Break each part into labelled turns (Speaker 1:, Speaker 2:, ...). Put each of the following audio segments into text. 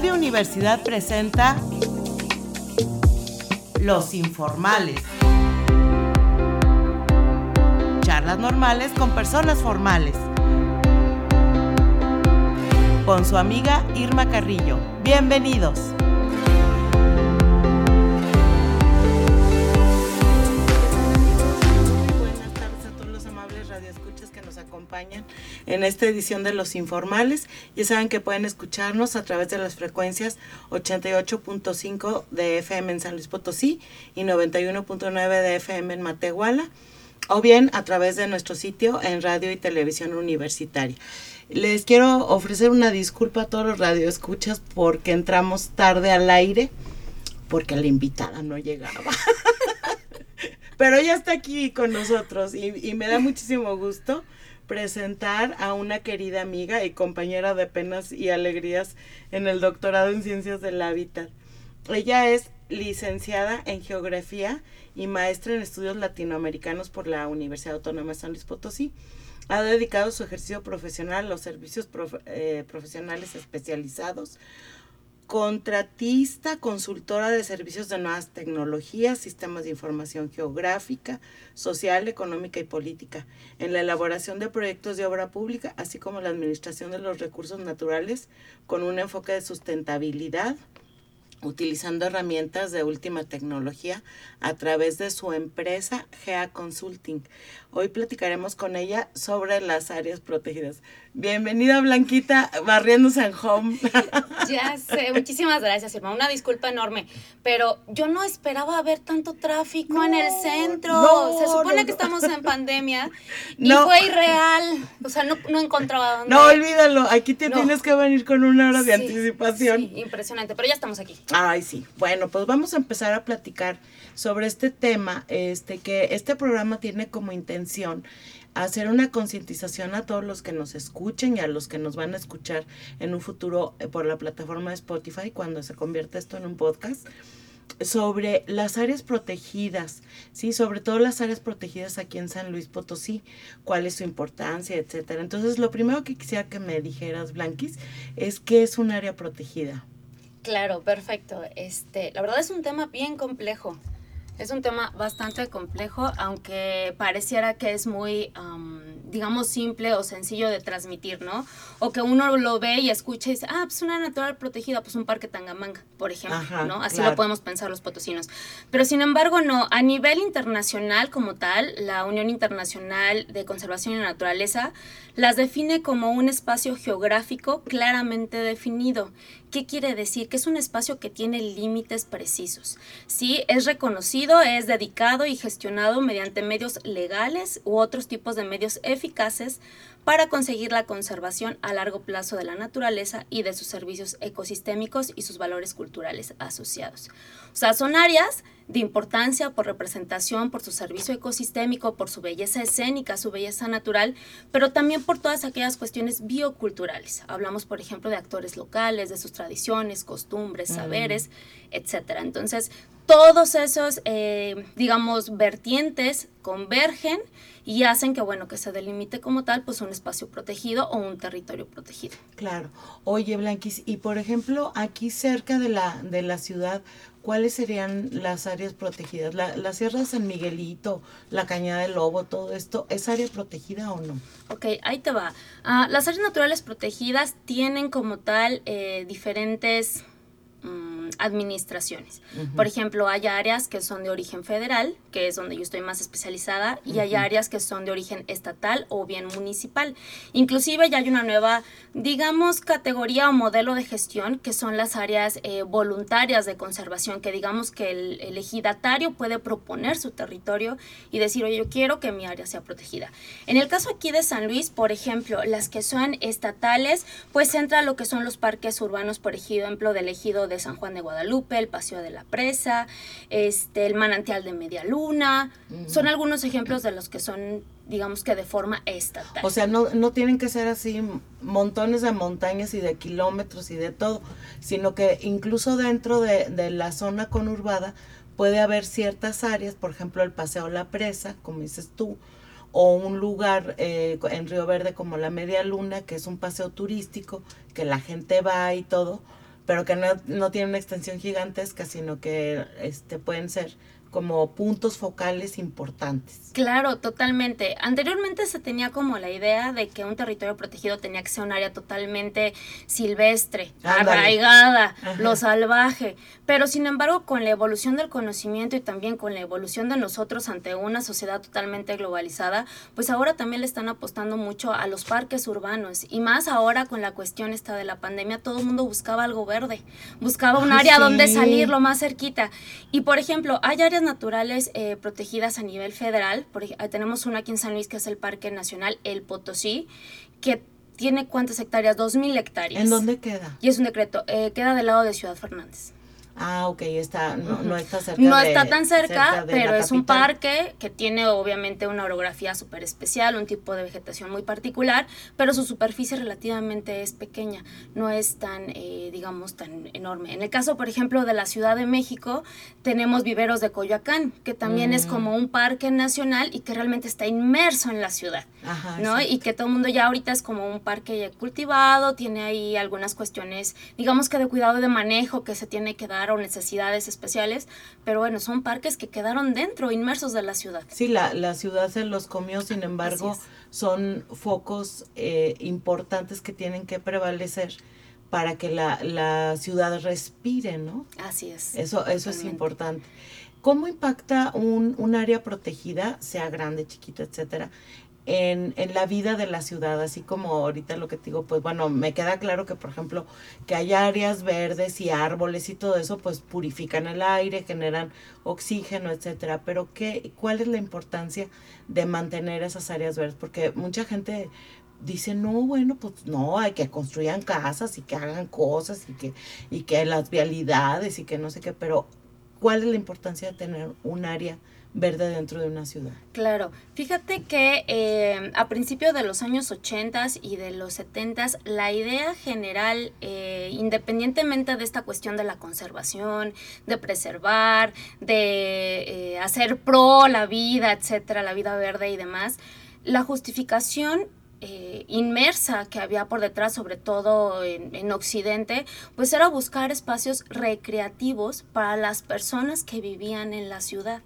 Speaker 1: Radio Universidad presenta Los Informales. Charlas normales con personas formales. Con su amiga Irma Carrillo. Bienvenidos. Buenas tardes a todos los amables radioescuchas que nos acompañan en esta edición de Los Informales. Ya saben que pueden escucharnos a través de las frecuencias 88.5 de FM en San Luis Potosí y 91.9 de FM en Matehuala o bien a través de nuestro sitio en radio y televisión universitaria. Les quiero ofrecer una disculpa a todos los radioescuchas porque entramos tarde al aire porque la invitada no llegaba. Pero ya está aquí con nosotros y, y me da muchísimo gusto presentar a una querida amiga y compañera de penas y alegrías en el doctorado en ciencias del hábitat. Ella es licenciada en geografía y maestra en estudios latinoamericanos por la Universidad Autónoma de San Luis Potosí. Ha dedicado su ejercicio profesional a los servicios eh, profesionales especializados, contratista, consultora de servicios de nuevas tecnologías, sistemas de información geográfica, social, económica y política, en la elaboración de proyectos de obra pública, así como la administración de los recursos naturales con un enfoque de sustentabilidad, utilizando herramientas de última tecnología a través de su empresa GEA Consulting. Hoy platicaremos con ella sobre las áreas protegidas. Bienvenida Blanquita, barriéndose en home.
Speaker 2: Ya sé, muchísimas gracias, Irma. Una disculpa enorme, pero yo no esperaba ver tanto tráfico
Speaker 1: No,
Speaker 2: en el centro.
Speaker 1: no,
Speaker 2: Se supone
Speaker 1: no,
Speaker 2: que estamos en pandemia y
Speaker 1: No.
Speaker 2: fue irreal. O sea, no, encontraba dónde.
Speaker 1: No, olvídalo, aquí te tienes que venir con una hora de
Speaker 2: Sí,
Speaker 1: anticipación.
Speaker 2: sí, impresionante, pero ya estamos aquí.
Speaker 1: Ay, sí. Bueno, pues vamos a empezar a platicar sobre este tema, este que este programa tiene como intención hacer una concientización a todos los que nos escuchen y a los que nos van a escuchar en un futuro eh, por la plataforma de Spotify cuando se convierta esto en un podcast sobre las áreas protegidas, sí, sobre todo las áreas protegidas aquí en San Luis Potosí, cuál es su importancia, etcétera. Entonces, lo primero que quisiera que me dijeras, Blanquis, es qué es un área protegida.
Speaker 2: Claro, perfecto. Este, la verdad es un tema bien complejo. Es un tema bastante complejo, aunque pareciera que es muy, am, digamos, simple o sencillo de transmitir, ¿no? O que uno lo ve y escucha y dice, ah, pues una natural protegida, pues un parque Tangamanga, por ejemplo,
Speaker 1: Ajá,
Speaker 2: ¿no? Así
Speaker 1: claro.
Speaker 2: lo podemos pensar los potosinos. Pero sin embargo, no, a nivel internacional como tal, la Unión Internacional de Conservación y la Naturaleza las define como un espacio geográfico claramente definido. ¿Qué quiere decir? Que es un espacio que tiene límites precisos. Sí, es reconocido, es dedicado y gestionado mediante medios legales u otros tipos de medios eficaces para conseguir la conservación a largo plazo de la naturaleza y de sus servicios ecosistémicos y sus valores culturales asociados. O sea, son áreas de importancia por representación, por su servicio ecosistémico, por su belleza escénica, su belleza natural, pero también por todas aquellas cuestiones bioculturales. Hablamos, por ejemplo, de actores locales, de sus tradiciones, costumbres, saberes, etcétera. Entonces, todos esos, eh, digamos, vertientes convergen y hacen que, bueno, que se delimite como tal, pues un espacio protegido o un territorio protegido.
Speaker 1: Claro. Oye, Blanquis, y por ejemplo, aquí cerca de la, de la ciudad, ¿cuáles serían las áreas protegidas? La, la Sierra de San Miguelito, la Cañada del Lobo, todo esto, ¿es área protegida o no?
Speaker 2: Ok, ahí te va. Ah, las áreas naturales protegidas tienen como tal eh, diferentes mm, administraciones. Por ejemplo, hay áreas que son de origen federal, que es donde yo estoy más especializada, y hay áreas que son de origen estatal o bien municipal. Inclusive ya hay una nueva, digamos, categoría o modelo de gestión, que son las áreas eh, voluntarias de conservación, que digamos que el, el ejidatario puede proponer su territorio y decir, oye, yo quiero que mi área sea protegida. En el caso aquí de San Luis, por ejemplo, las que son estatales, pues entra lo que son los parques urbanos, por ejemplo, del ejido de San Juan de Guadalupe, el Paseo de la Presa, este, el manantial de Media Luna. Son algunos ejemplos de los que son, digamos que de forma estatal.
Speaker 1: O sea, no, no tienen que ser así montones de montañas y de kilómetros y de todo, sino que incluso dentro de, de la zona conurbada puede haber ciertas áreas, por ejemplo, el Paseo La Presa, como dices tú, o un lugar eh, en Río Verde como la Media Luna, que es un paseo turístico, que la gente va y todo, pero que no, no tienen una extensión gigantesca, sino que este, pueden ser como puntos focales importantes.
Speaker 2: Claro, totalmente. Anteriormente se tenía como la idea de que un territorio protegido tenía que ser un área totalmente silvestre, arraigada, lo salvaje, pero sin embargo con la evolución del conocimiento y también con la evolución de nosotros ante una sociedad totalmente globalizada, pues ahora también le están apostando mucho a los parques urbanos y más ahora con la cuestión esta de la pandemia, todo el mundo buscaba algo verde, buscaba un área donde salir lo más cerquita. Y por ejemplo, hay áreas naturales eh, protegidas a nivel federal. Por, tenemos una aquí en San Luis que es el Parque Nacional El Potosí, que tiene cuántas hectáreas, dos mil hectáreas.
Speaker 1: ¿En dónde queda?
Speaker 2: Y es un decreto, eh, queda del lado de Ciudad Fernández.
Speaker 1: Ah, ok, está, no, está cerca.
Speaker 2: No está tan cerca, pero es un parque que tiene obviamente una orografía súper especial, un tipo de vegetación muy particular, pero su superficie relativamente es pequeña, no es tan, eh, digamos, tan enorme. En el caso, por ejemplo, de la Ciudad de México, tenemos viveros de Coyoacán, que también es mm. como un parque nacional y que realmente está inmerso en la ciudad, ¿no? Y que todo el mundo ya ahorita es como un parque cultivado, tiene ahí algunas cuestiones, digamos que de cuidado de manejo que se tiene que dar o necesidades especiales, pero bueno, son parques que quedaron dentro, inmersos de la ciudad.
Speaker 1: Sí, la, la ciudad se los comió, sin embargo, son focos eh, importantes que tienen que prevalecer para que la, la ciudad respire, ¿no?
Speaker 2: Así es.
Speaker 1: Eso, eso es importante. ¿Cómo impacta un, un área protegida, sea grande, chiquita, etcétera, en, en, la vida de la ciudad, así como ahorita lo que te digo, pues bueno, me queda claro que, por ejemplo, que hay áreas verdes y árboles y todo eso, pues purifican el aire, generan oxígeno, etcétera. Pero ¿qué, ¿cuál es la importancia de mantener esas áreas verdes? Porque mucha gente dice, no, bueno, pues no, hay que construyan casas y que hagan cosas y que, y que las vialidades y que no sé qué, pero ¿cuál es la importancia de tener un área verde dentro de una ciudad.
Speaker 2: Claro, fíjate que eh, a principios de los años 80 y de los 70 la idea general, eh, independientemente de esta cuestión de la conservación, de preservar, de eh, hacer pro la vida, etcétera, la vida verde y demás, la justificación eh, inmersa que había por detrás, sobre todo en, Occidente, pues era buscar espacios recreativos para las personas que vivían en la ciudad,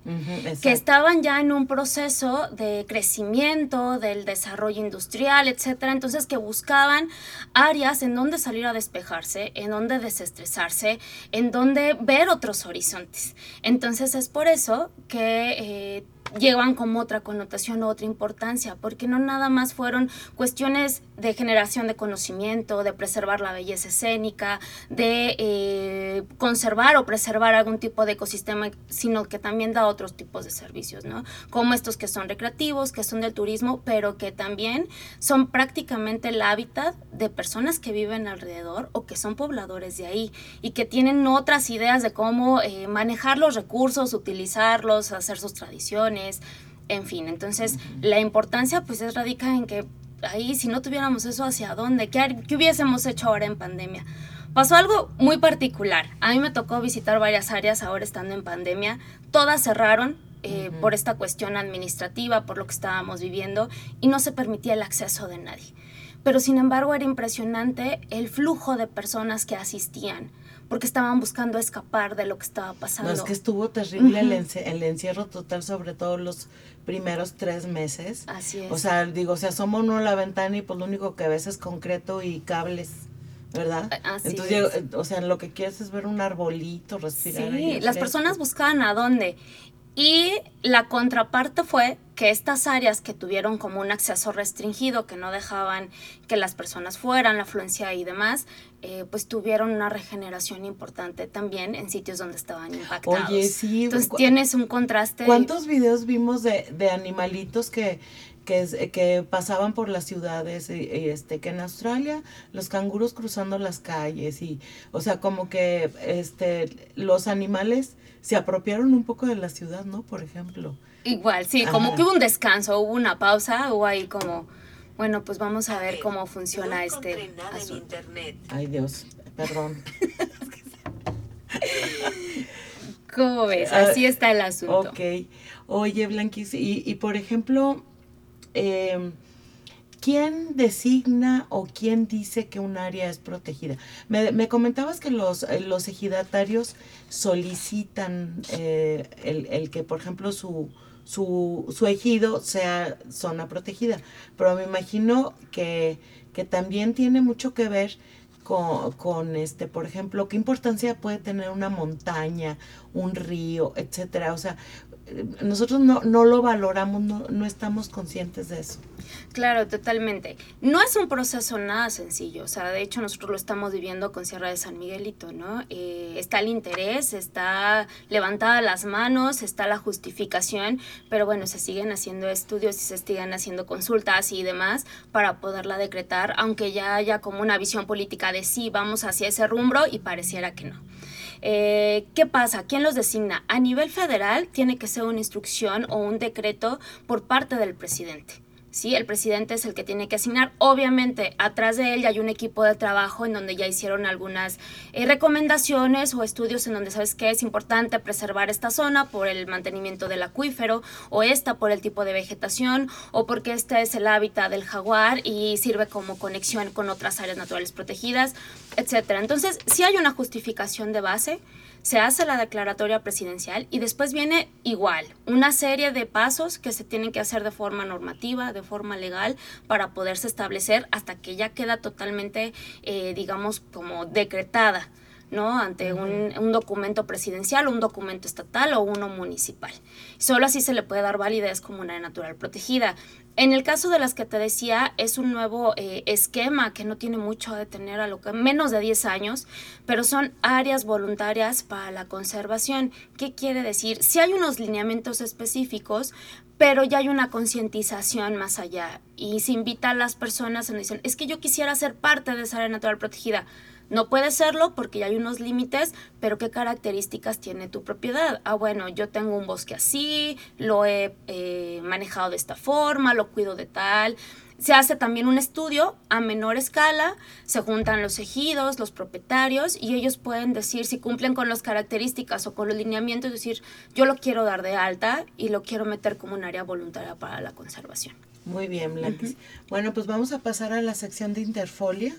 Speaker 2: que estaban ya en un proceso de crecimiento, del desarrollo industrial, etcétera, entonces que buscaban áreas en donde salir a despejarse, en donde desestresarse, en donde ver otros horizontes. Entonces es por eso que eh, llevan como otra connotación o otra importancia, porque no nada más fueron cuestiones de generación de conocimiento, de preservar la belleza escénica, de eh, conservar o preservar algún tipo de ecosistema, sino que también da otros tipos de servicios, ¿no? Como estos que son recreativos, que son del turismo, pero que también son prácticamente el hábitat de personas que viven alrededor o que son pobladores de ahí y que tienen otras ideas de cómo eh, manejar los recursos, utilizarlos, hacer sus tradiciones en fin. Entonces, la importancia pues es radica en que ahí si no tuviéramos eso, ¿hacia dónde? ¿Qué, ¿Qué, hubiésemos hecho ahora en pandemia? Pasó algo muy particular. A mí me tocó visitar varias áreas ahora estando en pandemia. Todas cerraron eh, por esta cuestión administrativa, por lo que estábamos viviendo, y no se permitía el acceso de nadie. Pero sin embargo era impresionante el flujo de personas que asistían porque estaban buscando escapar de lo que estaba pasando.
Speaker 1: No, es que estuvo terrible el, encierro total, sobre todo los primeros tres meses.
Speaker 2: Así es.
Speaker 1: O sea, digo, se asoma uno a la ventana y pues lo único que ves es concreto y cables. ¿verdad?
Speaker 2: Así
Speaker 1: Entonces, o sea, lo que quieres es ver un arbolito, respirar.
Speaker 2: Sí, las personas buscaban a dónde. Y la contraparte fue que estas áreas que tuvieron como un acceso restringido, que no dejaban que las personas fueran, la afluencia y demás, eh, pues tuvieron una regeneración importante también en sitios donde estaban impactados.
Speaker 1: Oye, sí.
Speaker 2: Entonces tienes un contraste.
Speaker 1: ¿Cuántos videos vimos de, de animalitos que, que, que, pasaban por las ciudades, este, que en Australia los canguros cruzando las calles y, o sea, como que este, los animales se apropiaron un poco de la ciudad, ¿no? Por ejemplo.
Speaker 2: Igual, sí, como que hubo un descanso, hubo una pausa, o ahí como bueno, pues vamos a ver cómo funciona este asunto.
Speaker 1: Ay, Dios, perdón.
Speaker 2: ¿Cómo ves? Así está el asunto.
Speaker 1: Ok. Oye, Blanquis, y, y por ejemplo, eh, ¿quién designa o quién dice que un área es protegida? Me, comentabas que los, eh, los ejidatarios solicitan eh, el, que, por ejemplo, su, su, su ejido sea zona protegida, pero me imagino que, que también tiene mucho que ver con, con, este, por ejemplo, qué importancia puede tener una montaña, un río, etcétera. O sea, nosotros no, no lo valoramos, no, no, estamos conscientes de eso.
Speaker 2: Claro, totalmente. No es un proceso nada sencillo, o sea, de hecho nosotros lo estamos viviendo con Sierra de San Miguelito, ¿no? Eh, está el interés, está levantada las manos, está la justificación, pero bueno, se siguen haciendo estudios y se siguen haciendo consultas y demás para poderla decretar, aunque ya haya como una visión política de sí, vamos hacia ese rumbo y pareciera que no. Eh, ¿Qué pasa? ¿Quién los designa? A nivel federal tiene que ser una instrucción o un decreto por parte del presidente. ¿Sí? El presidente es el que tiene que asignar. Obviamente, atrás de él ya hay un equipo de trabajo en donde ya hicieron algunas eh, recomendaciones o estudios en donde sabes que es importante preservar esta zona por el mantenimiento del acuífero o esta por el tipo de vegetación o porque este es el hábitat del jaguar y sirve como conexión con otras áreas naturales protegidas, etcétera. Entonces, si hay una justificación de base se hace la declaratoria presidencial y después viene igual, una serie de pasos que se tienen que hacer de forma normativa, de forma legal, para poderse establecer hasta que ya queda totalmente, eh, digamos, como decretada. ¿no? ante un, un, documento presidencial, un documento estatal o uno municipal. Solo así se le puede dar validez como una natural protegida. En el caso de las que te decía, es un nuevo eh, esquema que no tiene mucho de tener a lo que menos de 10 años, pero son áreas voluntarias para la conservación. ¿Qué quiere decir? Si hay unos lineamientos específicos, pero ya hay una concientización más allá y se invita a las personas y dicen, es que yo quisiera ser parte de esa área natural protegida no puede serlo porque ya hay unos límites, pero ¿qué características tiene tu propiedad? Ah, bueno, yo tengo un bosque así, lo he eh, manejado de esta forma, lo cuido de tal. Se hace también un estudio a menor escala, se juntan los ejidos, los propietarios y ellos pueden decir si cumplen con las características o con los lineamientos, decir yo lo quiero dar de alta y lo quiero meter como un área voluntaria para la conservación.
Speaker 1: Muy bien, Blanquis. Bueno, pues vamos a pasar a la sección de Interfolia.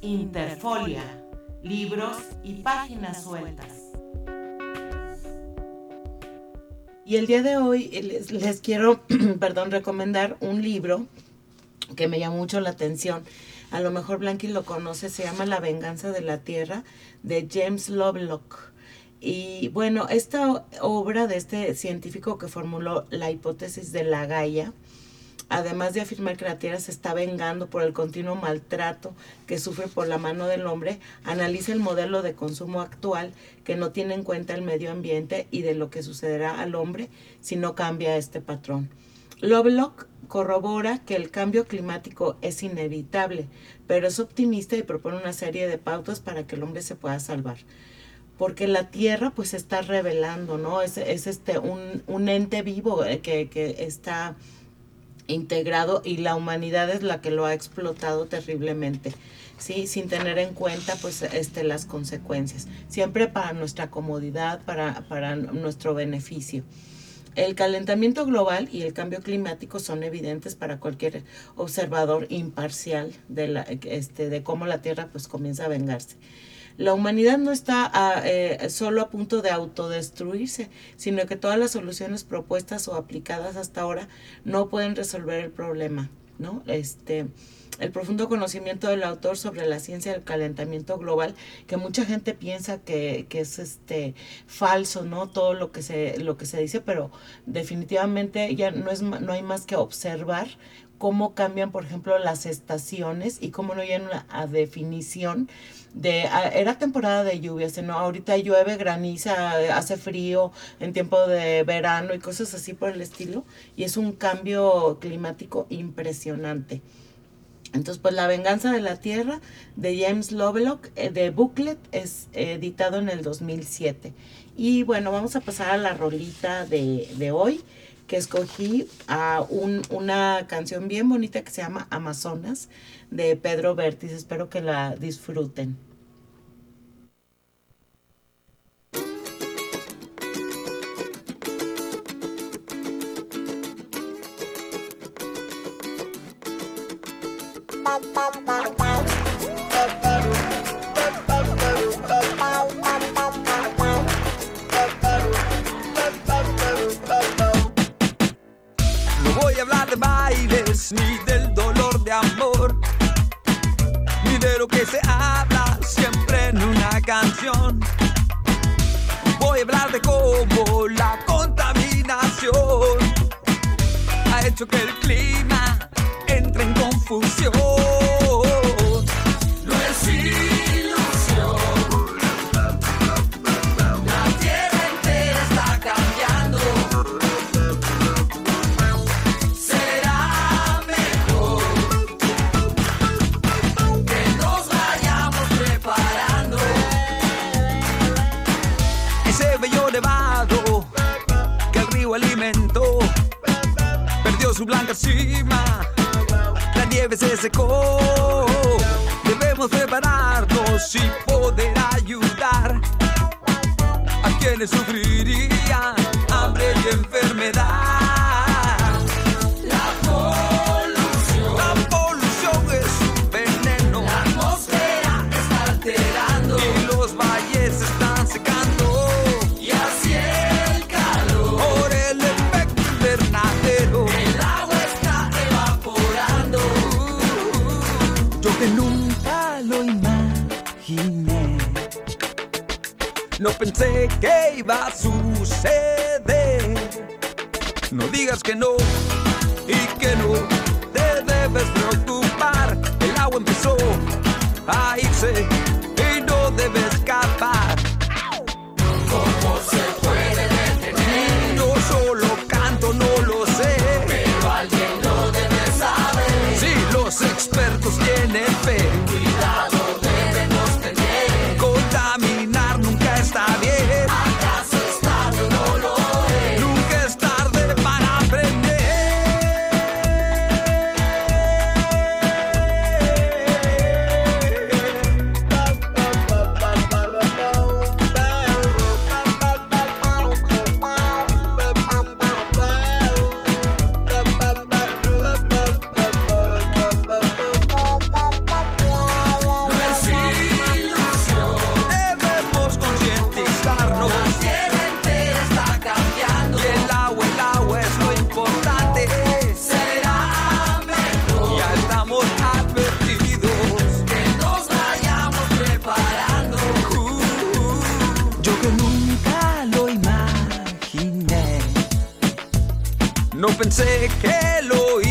Speaker 1: Interfolia, libros y páginas sueltas. Y el día de hoy les, quiero, perdón, recomendar un libro que me llama mucho la atención. A lo mejor Blanqui lo conoce, se llama La venganza de la tierra de James Lovelock. Y bueno, esta obra de este científico que formuló la hipótesis de la Gaia, además de afirmar que la Tierra se está vengando por el continuo maltrato que sufre por la mano del hombre, analiza el modelo de consumo actual que no tiene en cuenta el medio ambiente y de lo que sucederá al hombre si no cambia este patrón. Lovelock corrobora que el cambio climático es inevitable, pero es optimista y propone una serie de pautas para que el hombre se pueda salvar. Porque la Tierra pues se está revelando, ¿no? Es, este un, ente vivo eh, que está integrado y la humanidad es la que lo ha explotado terriblemente, ¿sí? Sin tener en cuenta pues este, las consecuencias, siempre para nuestra comodidad, para, para nuestro beneficio. El calentamiento global y el cambio climático son evidentes para cualquier observador imparcial de, la, este, de cómo la Tierra pues comienza a vengarse la humanidad no está eh, solo a punto de autodestruirse, sino que todas las soluciones propuestas o aplicadas hasta ahora no pueden resolver el problema, ¿no? Este, el profundo conocimiento del autor sobre la ciencia del calentamiento global, que mucha gente piensa que, que, es este falso, ¿no? Todo lo que se, lo que se dice, pero definitivamente ya no es no hay más que observar cómo cambian, por ejemplo, las estaciones y cómo no hay una definición de era temporada de lluvias, ¿no? Ahorita llueve, graniza, hace frío en tiempo de verano y cosas así por el estilo y es un cambio climático impresionante. Entonces, pues La venganza de la tierra de James Lovelock eh, de Booklet es editado en el 2007. Y bueno, vamos a pasar a la rolita de, de hoy que escogí a un, una canción bien bonita que se llama Amazonas de Pedro Vértiz. Espero que la disfruten.
Speaker 3: Pensé que iba a suceder. No digas que no y que no te debes preocupar. El agua empezó a irse y no debe escapar. ¿Cómo se puede detener? Yo solo canto, no lo sé. Pero alguien lo debe saber. Si los expertos tienen fe. No pensé que lo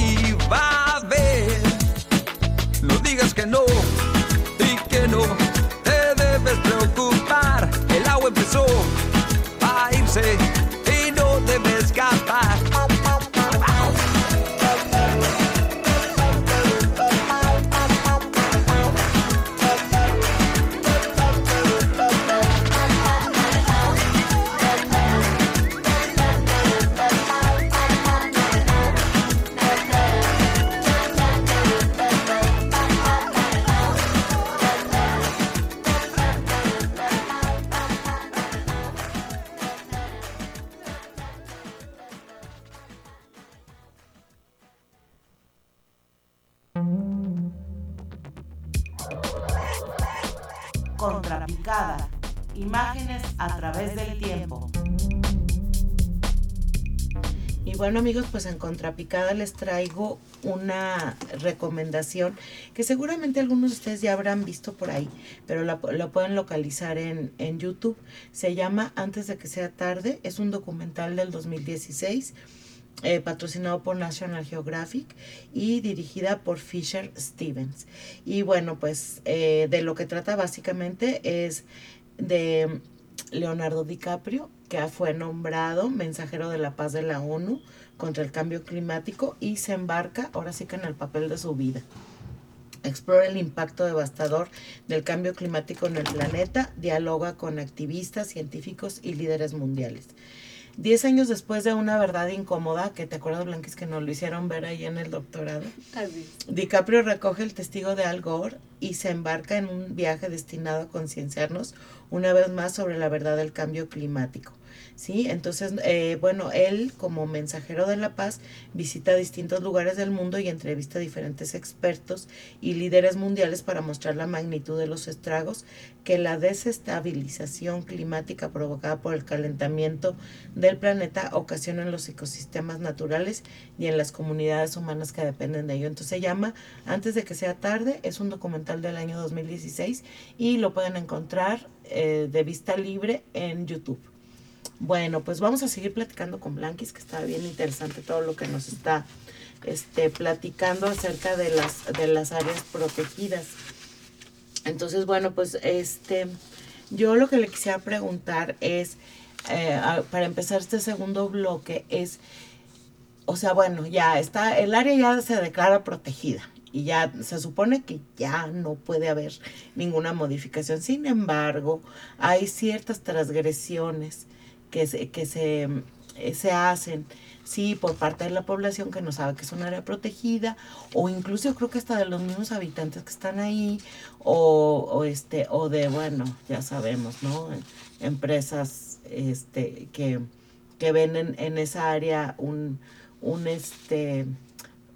Speaker 1: bueno amigos, pues en Contrapicada les traigo una recomendación que seguramente algunos de ustedes ya habrán visto por ahí, pero la, pueden localizar en, en YouTube. Se llama Antes de que sea tarde, es un documental del 2016. eh, patrocinado por National Geographic y dirigida por Fisher Stevens. Y bueno, pues eh, de lo que trata básicamente es de Leonardo DiCaprio, que fue nombrado mensajero de la paz de la ONU contra el cambio climático y se embarca ahora sí que en el papel de su vida. Explora el impacto devastador del cambio climático en el planeta, dialoga con activistas, científicos y líderes mundiales. Diez años después de una verdad incómoda, que te acuerdas, Blanquis, que nos lo hicieron ver ahí en el doctorado,
Speaker 2: Así.
Speaker 1: DiCaprio recoge el testigo de Al Gore y se embarca en un viaje destinado a concienciarnos una vez más sobre la verdad del cambio climático. ¿Sí? Entonces, eh, bueno, él como mensajero de la paz visita distintos lugares del mundo y entrevista a diferentes expertos y líderes mundiales para mostrar la magnitud de los estragos que la desestabilización climática provocada por el calentamiento del planeta ocasiona en los ecosistemas naturales y en las comunidades humanas que dependen de ello. Entonces se llama Antes de que sea tarde, es un documental del año 2016 y lo pueden encontrar eh, de vista libre en YouTube. Bueno, pues vamos a seguir platicando con Blanquis, que está bien interesante todo lo que nos está este, platicando acerca de las, de las áreas protegidas. Entonces, bueno, pues este, yo lo que le quisiera preguntar es, eh, para empezar este segundo bloque, es, o sea, bueno, ya está, el área ya se declara protegida y ya se supone que ya no puede haber ninguna modificación. Sin embargo, hay ciertas transgresiones que se, que se, eh, se hacen sí, por parte de la población que no sabe que es un área protegida, o incluso creo que hasta de los mismos habitantes que están ahí, o, o este, o de, bueno, ya sabemos, ¿no? Empresas este, que, que ven en, en esa área un, un este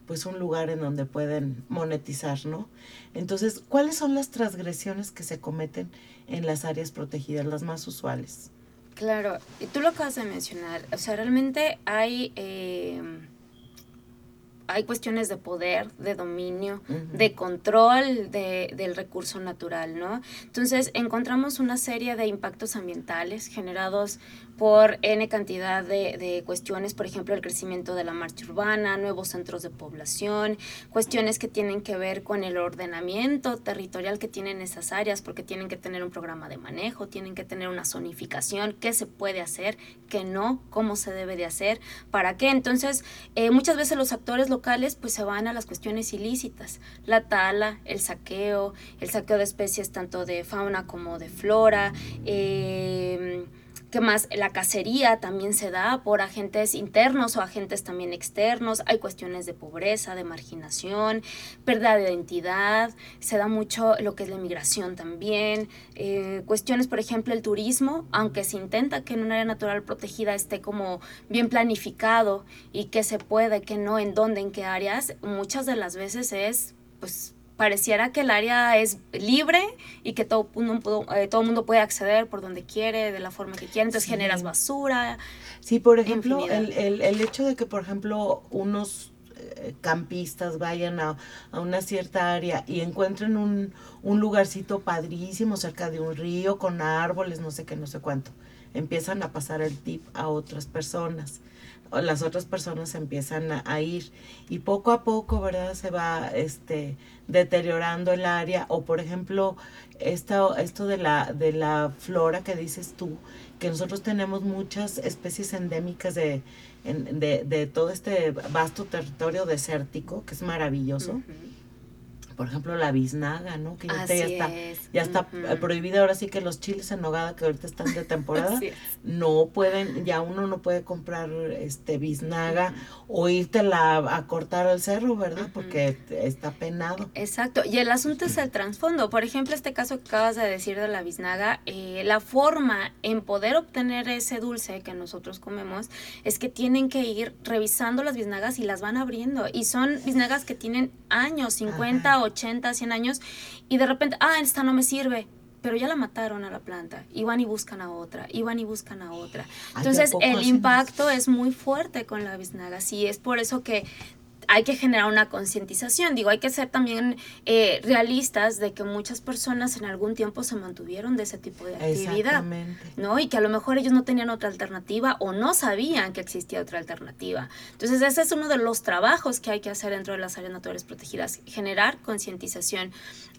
Speaker 1: pues un lugar en donde pueden monetizar, ¿no? Entonces, ¿cuáles son las transgresiones que se cometen en las áreas protegidas, las más usuales?
Speaker 2: Claro, y tú lo acabas de mencionar, o sea, realmente hay, eh, hay cuestiones de poder, de dominio, de control de, del recurso natural, ¿no? Entonces, encontramos una serie de impactos ambientales generados por N cantidad de, de, cuestiones, por ejemplo, el crecimiento de la marcha urbana, nuevos centros de población, cuestiones que tienen que ver con el ordenamiento territorial que tienen esas áreas, porque tienen que tener un programa de manejo, tienen que tener una zonificación, qué se puede hacer, qué no, cómo se debe de hacer, para qué. Entonces, eh, muchas veces los actores locales pues se van a las cuestiones ilícitas, la tala, el saqueo, el saqueo de especies tanto de fauna como de flora, eh, ¿Qué más? La cacería también se da por agentes internos o agentes también externos. Hay cuestiones de pobreza, de marginación, pérdida de identidad. Se da mucho lo que es la inmigración también. Eh, cuestiones, por ejemplo, el turismo, aunque se intenta que en un área natural protegida esté como bien planificado y que se puede, que no, en dónde, en qué áreas, muchas de las veces es pues pareciera que el área es libre y que todo mundo, eh, todo mundo puede acceder por donde quiere, de la forma que quiere, entonces generas basura.
Speaker 1: Sí, por ejemplo, el, el, el, hecho de que, por ejemplo, unos eh, campistas vayan a, a, una cierta área y encuentren un, un lugarcito padrísimo cerca de un río con árboles, no sé qué, no sé cuánto, empiezan a pasar el tip a otras personas las otras personas empiezan a, ir y poco a poco, ¿verdad? Se va este deteriorando el área o por ejemplo, esto, esto de la de la flora que dices tú, que nosotros tenemos muchas especies endémicas de, de, de todo este vasto territorio desértico, que es maravilloso. Por ejemplo, la biznaga, ¿no? Que ya, ya está, ya está uh -huh. prohibida ahora sí que los chiles en nogada que ahorita están de temporada, no pueden, ya uno no puede comprar este biznaga uh -huh. o írtela a cortar al cerro, ¿verdad? Uh -huh. Porque está penado.
Speaker 2: Exacto, y el asunto es el trasfondo. Por ejemplo, este caso que acabas de decir de la biznaga, eh, la forma en poder obtener ese dulce que nosotros comemos es que tienen que ir revisando las biznagas y las van abriendo. Y son biznagas que tienen años, 50 Ajá. o 80, 100 años, y de repente, ah, esta no me sirve, pero ya la mataron a la planta, y van y buscan a otra, y van y buscan a otra. Entonces, el impacto es muy fuerte con la biznaga, sí, es por eso que hay que generar una concientización. Digo, hay que ser también eh, realistas de que muchas personas en algún tiempo se mantuvieron de ese tipo de actividad, ¿no? Y que a lo mejor ellos no tenían otra alternativa o no sabían que existía otra alternativa. Entonces, ese es uno de los trabajos que hay que hacer dentro de las áreas naturales protegidas, generar concientización.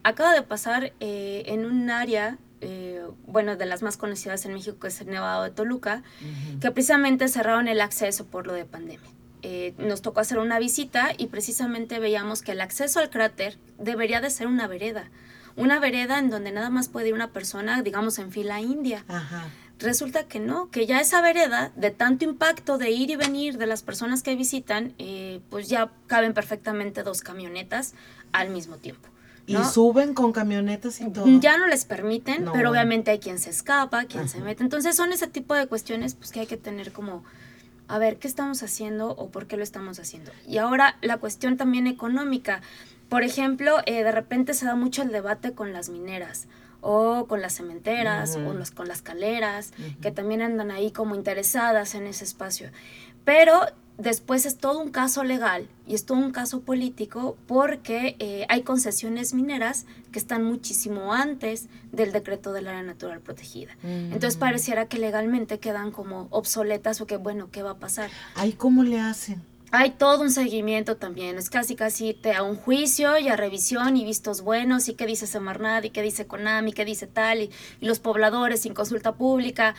Speaker 2: Acaba de pasar eh, en un área eh, bueno, de las más conocidas en México, que es el Nevado de Toluca, uh -huh. que precisamente cerraron el acceso por lo de pandemia eh, nos tocó hacer una visita y precisamente veíamos que el acceso al cráter debería de ser una vereda, una vereda en donde nada más puede ir una persona, digamos, en fila india. Ajá. Resulta que no, que ya esa vereda, de tanto impacto de ir y venir de las personas que visitan, eh, pues ya caben perfectamente dos camionetas al mismo tiempo.
Speaker 1: Y suben con camionetas y todo.
Speaker 2: Ya no les permiten,
Speaker 1: No,
Speaker 2: pero
Speaker 1: bueno.
Speaker 2: obviamente hay quien se escapa, quien se mete. Entonces son ese tipo de cuestiones pues que hay que tener como, a ver, ¿qué estamos haciendo o por qué lo estamos haciendo? Y ahora la cuestión también económica. Por ejemplo, eh, de repente se da mucho el debate con las mineras o con las cementeras o los, con las caleras, que también andan ahí como interesadas en ese espacio. Pero después es todo un caso legal y es todo un caso político porque eh, hay concesiones mineras que están muchísimo antes del decreto del área natural protegida. Entonces
Speaker 1: Mm.
Speaker 2: pareciera que legalmente quedan como obsoletas o que, bueno, ¿qué va a pasar?
Speaker 1: Ay, ¿cómo le hacen?
Speaker 2: Hay todo un seguimiento también, es casi casi irte a un juicio y a revisión y vistos buenos y qué dice Semarnat y qué dice Conami, qué dice tal y, y los pobladores sin consulta pública.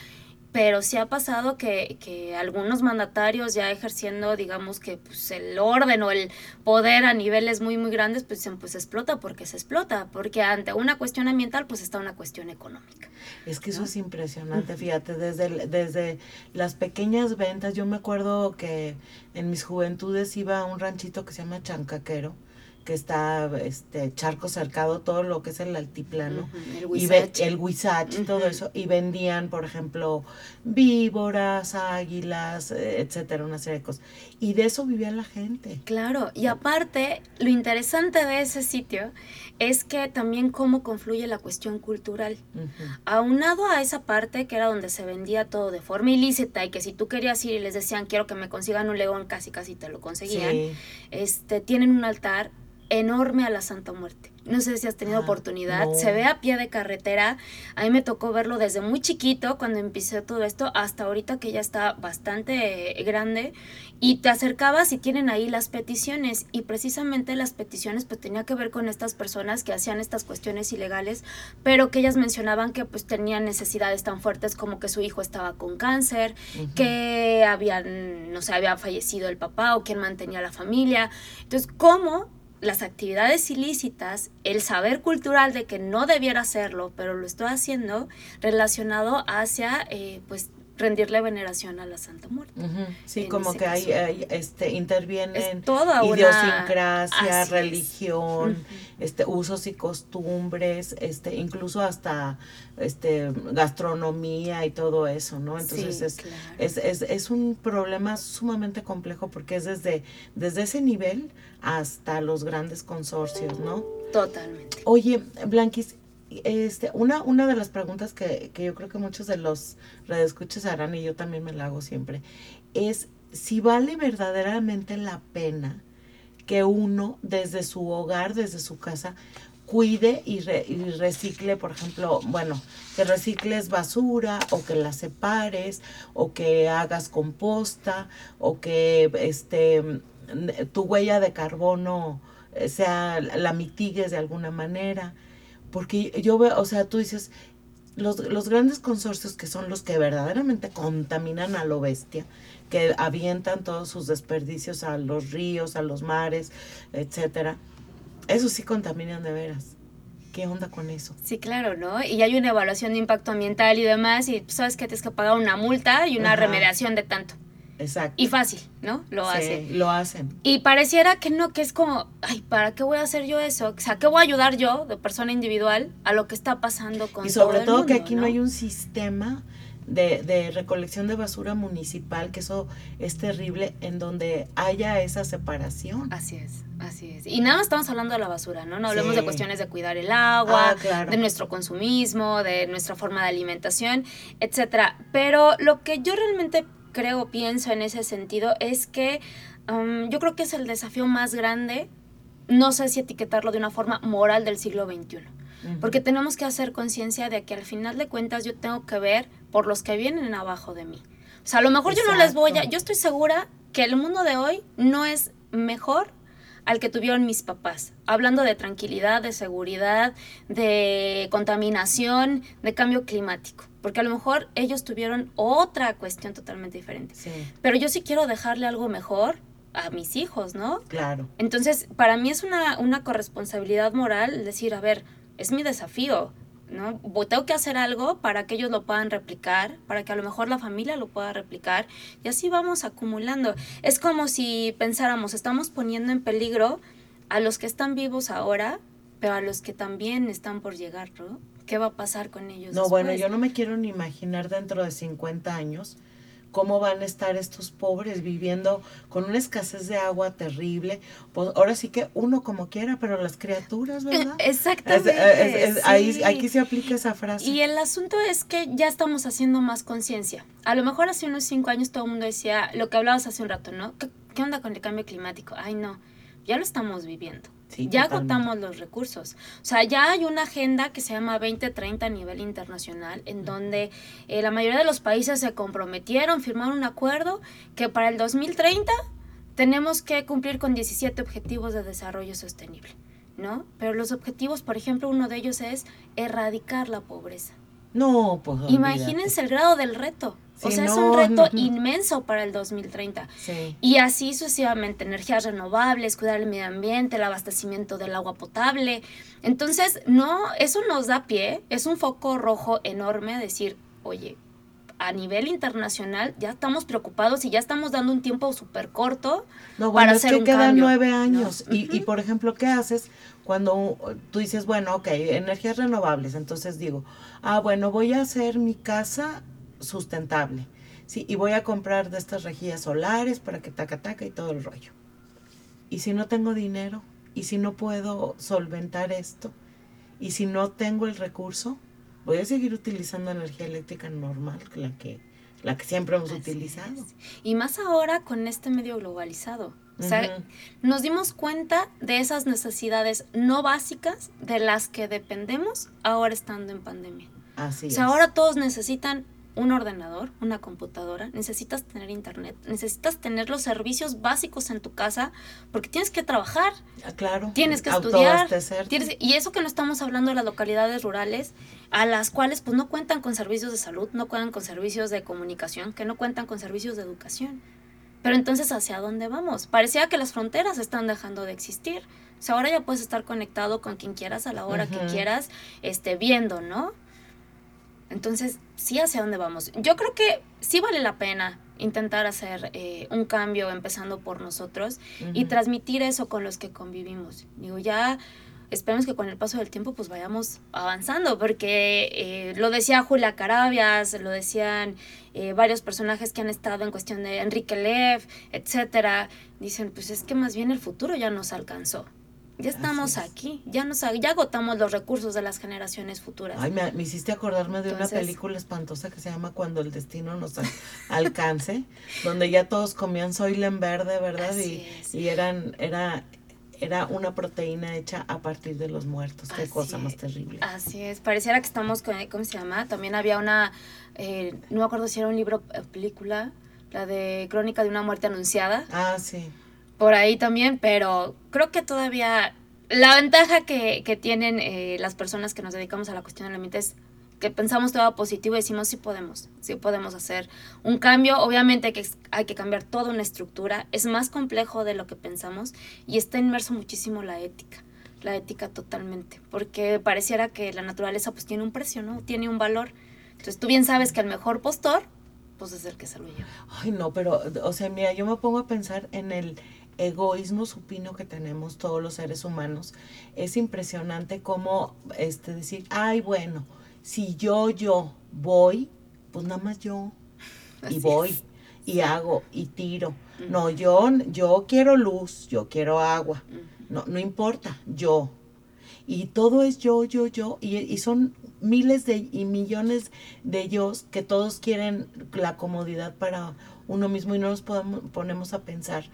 Speaker 2: Pero sí ha pasado que, que algunos mandatarios ya ejerciendo, digamos que pues, el orden o el poder a niveles muy, muy grandes, pues dicen, pues explota porque se explota, porque ante una cuestión ambiental, pues está una cuestión económica.
Speaker 1: Es que eso es impresionante, fíjate, desde, el- desde las pequeñas ventas, yo me acuerdo que en mis juventudes iba a un ranchito que se llama Chancaquero, que está este charco cercado, todo lo que es el altiplano.
Speaker 2: Ujú, el
Speaker 1: y
Speaker 2: huizache.
Speaker 1: el y todo
Speaker 2: Ujú.
Speaker 1: eso, y vendían, por ejemplo, víboras, águilas, eh, etcétera, una serie de cosas. Y de eso vivía la gente.
Speaker 2: Claro, y aparte, lo interesante de ese sitio es que también cómo confluye la cuestión cultural. Aunado a esa parte que era donde se vendía todo de forma ilícita y que si tú querías ir y les decían quiero que me consigan un león, casi casi te lo conseguían,
Speaker 1: Sí.
Speaker 2: este, tienen un altar enorme a la Santa Muerte. No sé si has tenido
Speaker 1: Ah,
Speaker 2: oportunidad,
Speaker 1: no.
Speaker 2: se ve a pie de carretera. A mí me tocó verlo desde muy chiquito, cuando empecé todo esto, hasta ahorita que ya está bastante eh, grande. Y te acercabas y tienen ahí las peticiones. Y precisamente las peticiones pues tenía que ver con estas personas que hacían estas cuestiones ilegales, pero que ellas mencionaban que pues tenían necesidades tan fuertes como que su hijo estaba con cáncer, que habían, no sé, había fallecido el papá o quien mantenía la familia. Entonces, ¿cómo las actividades ilícitas, el saber cultural de que no debiera hacerlo, pero lo estoy haciendo, relacionado hacia, eh, pues, rendirle veneración a la Santa Muerte?
Speaker 1: Sí,
Speaker 2: en
Speaker 1: como que hay, este, intervienen
Speaker 2: Es toda una-
Speaker 1: idiosincrasia,
Speaker 2: Así es.
Speaker 1: religión, este, usos y costumbres, este, incluso hasta este, gastronomía y todo eso, ¿no? Entonces
Speaker 2: Sí,
Speaker 1: es,
Speaker 2: claro.
Speaker 1: es, es, es un problema sumamente complejo porque es desde, desde ese nivel hasta los grandes consorcios, ¿no?
Speaker 2: Totalmente.
Speaker 1: Oye, Blanquis, este, una, una de las preguntas que, que yo creo que muchos de los radioescuchas harán, y yo también me la hago siempre, es si vale verdaderamente la pena que uno desde su hogar, desde su casa, cuide y, re- y recicle, por ejemplo, bueno, que recicles basura o que la separes o que hagas composta o que este tu huella de carbono eh, sea la mitigues de alguna manera. Porque yo veo, o sea, tú dices, los, los grandes consorcios que son los que verdaderamente contaminan a lo bestia, que avientan todos sus desperdicios a los ríos, a los mares, etcétera, esos sí contaminan de veras. ¿Qué onda con eso?
Speaker 2: Sí, claro, ¿no? Y hay una evaluación de impacto ambiental y demás, y sabes que tienes que pagar una multa y una
Speaker 1: Ajá.
Speaker 2: remediación de tanto.
Speaker 1: Exacto.
Speaker 2: Y fácil, ¿no? Lo
Speaker 1: Sí,
Speaker 2: hace.
Speaker 1: Lo hacen.
Speaker 2: Y pareciera que no, que es como, ay, ¿para qué voy a hacer yo eso? O sea, ¿qué voy a ayudar yo, de persona individual, a lo que está pasando con
Speaker 1: Y sobre
Speaker 2: el
Speaker 1: todo, que aquí no hay un sistema de, de recolección de basura municipal, que eso es terrible, en donde haya esa separación.
Speaker 2: Así es, así es. Y nada más estamos hablando de la basura, ¿no? No hablemos
Speaker 1: Sí.
Speaker 2: de cuestiones de cuidar el agua,
Speaker 1: Ah, claro.
Speaker 2: de nuestro consumismo, de nuestra forma de alimentación, etcétera. Pero lo que yo realmente creo, pienso en ese sentido, es que um, yo creo que es el desafío más grande, no sé si etiquetarlo de una forma moral del siglo XXI. Porque tenemos que hacer conciencia de que al final de cuentas yo tengo que ver por los que vienen abajo de mí. O sea, a lo mejor yo no les voy a... Yo estoy segura que el mundo de hoy no es mejor al que tuvieron mis papás. Hablando de tranquilidad, de seguridad, de contaminación, de cambio climático. Porque a lo mejor ellos tuvieron otra cuestión totalmente diferente.
Speaker 1: Sí,
Speaker 2: Pero yo sí quiero dejarle algo mejor a mis hijos, ¿no?
Speaker 1: claro.
Speaker 2: Entonces, para mí es una, una corresponsabilidad moral decir, a ver, es mi desafío, ¿no? Tengo que hacer algo para que ellos lo puedan replicar, para que a lo mejor la familia lo pueda replicar, y así vamos acumulando. Es como si pensáramos, estamos poniendo en peligro a los que están vivos ahora pero a los que también están por llegar, ¿no? ¿Qué va a pasar con ellos?
Speaker 1: No, bueno, yo no me quiero ni imaginar dentro de 50 años cómo van a estar estos pobres viviendo con una escasez de agua terrible. Pues ahora sí que uno como quiera, pero las criaturas, ¿verdad?
Speaker 2: Exactamente.
Speaker 1: Es- es- es- ahí, aquí se aplica esa frase.
Speaker 2: Y el asunto es que ya estamos haciendo más conciencia. A lo mejor hace unos cinco años todo el mundo decía lo que hablabas hace un rato, ¿no? ¿Qué, qué onda con el cambio climático? Ay, no, ya lo estamos viviendo.
Speaker 1: Sí,
Speaker 2: ya
Speaker 1: totalmente.
Speaker 2: agotamos los recursos. O sea, ya hay una agenda que se llama 2030 a nivel internacional, en donde eh, la mayoría de los países se comprometieron, firmaron un acuerdo que para el 2030 tenemos que cumplir con 17 objetivos de desarrollo sostenible, ¿no? Pero los objetivos, por ejemplo, uno de ellos es erradicar la pobreza.
Speaker 1: No, pues olvídate.
Speaker 2: Imagínense el grado del reto. o sea, es un reto
Speaker 1: no.
Speaker 2: inmenso para el 2030.
Speaker 1: Sí.
Speaker 2: Y así sucesivamente, energías renovables, cuidar el medio ambiente, el abastecimiento del agua potable. Entonces, no, eso nos da pie, es un foco rojo enorme decir, oye, a nivel internacional ya estamos preocupados y ya estamos dando un tiempo súper corto
Speaker 1: No,
Speaker 2: para
Speaker 1: bueno, es
Speaker 2: hacer
Speaker 1: que
Speaker 2: un
Speaker 1: quedan
Speaker 2: cambio,
Speaker 1: nueve
Speaker 2: ¿no?
Speaker 1: años. Y, y, por ejemplo, ¿qué haces cuando tú dices, bueno, ok, energías renovables? Entonces digo, ah, bueno, voy a hacer mi casa sustentable. Sí, y voy a comprar de estas rejillas solares para que taca taca y todo el rollo. Y si no tengo dinero, y si no puedo solventar esto, y si no tengo el recurso, voy a seguir utilizando energía eléctrica normal, la que, la que siempre hemos
Speaker 2: Así
Speaker 1: utilizado.
Speaker 2: es. Y más ahora con este medio globalizado. O sea, nos dimos cuenta de esas necesidades no básicas de las que dependemos ahora estando en pandemia.
Speaker 1: Así
Speaker 2: O sea,
Speaker 1: es.
Speaker 2: ahora todos necesitan un ordenador, una computadora, necesitas tener internet, necesitas tener los servicios básicos en tu casa porque tienes que trabajar,
Speaker 1: Ah, claro.
Speaker 2: tienes que estudiar, tienes- y eso que no estamos hablando de las localidades rurales a las cuales pues no cuentan con servicios de salud, no cuentan con servicios de comunicación, que no cuentan con servicios de educación. Pero entonces, ¿hacia dónde vamos? Parecía que las fronteras están dejando de existir. O sea, ahora ya puedes estar conectado con quien quieras a la hora que quieras, este, viendo, ¿no? Entonces, sí, ¿hacia dónde vamos? Yo creo que sí vale la pena intentar hacer eh, un cambio empezando por nosotros y transmitir eso con los que convivimos. Digo, ya esperemos que con el paso del tiempo pues vayamos avanzando, porque eh, lo decía Julia Carabias, lo decían eh, varios personajes que han estado en cuestión de Enrique Lev, etcétera, dicen, pues es que más bien el futuro ya nos alcanzó. Ya estamos aquí, ya nos ya agotamos los recursos de las generaciones futuras.
Speaker 1: Ay, me, me hiciste acordarme de
Speaker 2: Entonces-
Speaker 1: una película espantosa que se llama Cuando el destino nos al- alcance, donde ya todos comían soylent verde, ¿verdad?
Speaker 2: Así
Speaker 1: y,
Speaker 2: es.
Speaker 1: y eran, era, era una proteína hecha a partir de los muertos. Qué
Speaker 2: Así
Speaker 1: cosa más terrible.
Speaker 2: Así es, pareciera que estamos con, ¿cómo se llama? También había una, eh, no me acuerdo si era un libro, eh, película, la de Crónica de una muerte anunciada,
Speaker 1: Ah, sí.
Speaker 2: Por ahí también, pero creo que todavía la ventaja que, que tienen eh, las personas que nos dedicamos a la cuestión del ambiente es que pensamos todo positivo y decimos sí podemos, sí podemos hacer un cambio. Obviamente que es- hay que cambiar toda una estructura, es más complejo de lo que pensamos y está inmerso muchísimo la ética, la ética totalmente, porque pareciera que la naturaleza pues tiene un precio, ¿no? Tiene un valor. Entonces tú bien sabes que el mejor postor pues es el que se lo lleva.
Speaker 1: Ay, no, pero, o sea, mira, yo me pongo a pensar en el egoísmo supino que tenemos todos los seres humanos. Es impresionante cómo, este, decir, ay, bueno, si yo, yo voy, pues nada más yo, y voy,
Speaker 2: es.
Speaker 1: y hago, y tiro. No, yo, yo quiero luz, yo quiero agua, no, no importa, yo. Y todo es yo, yo, yo, y, y son miles de y millones de ellos que todos quieren la comodidad para uno mismo y no nos podemos, ponemos a pensar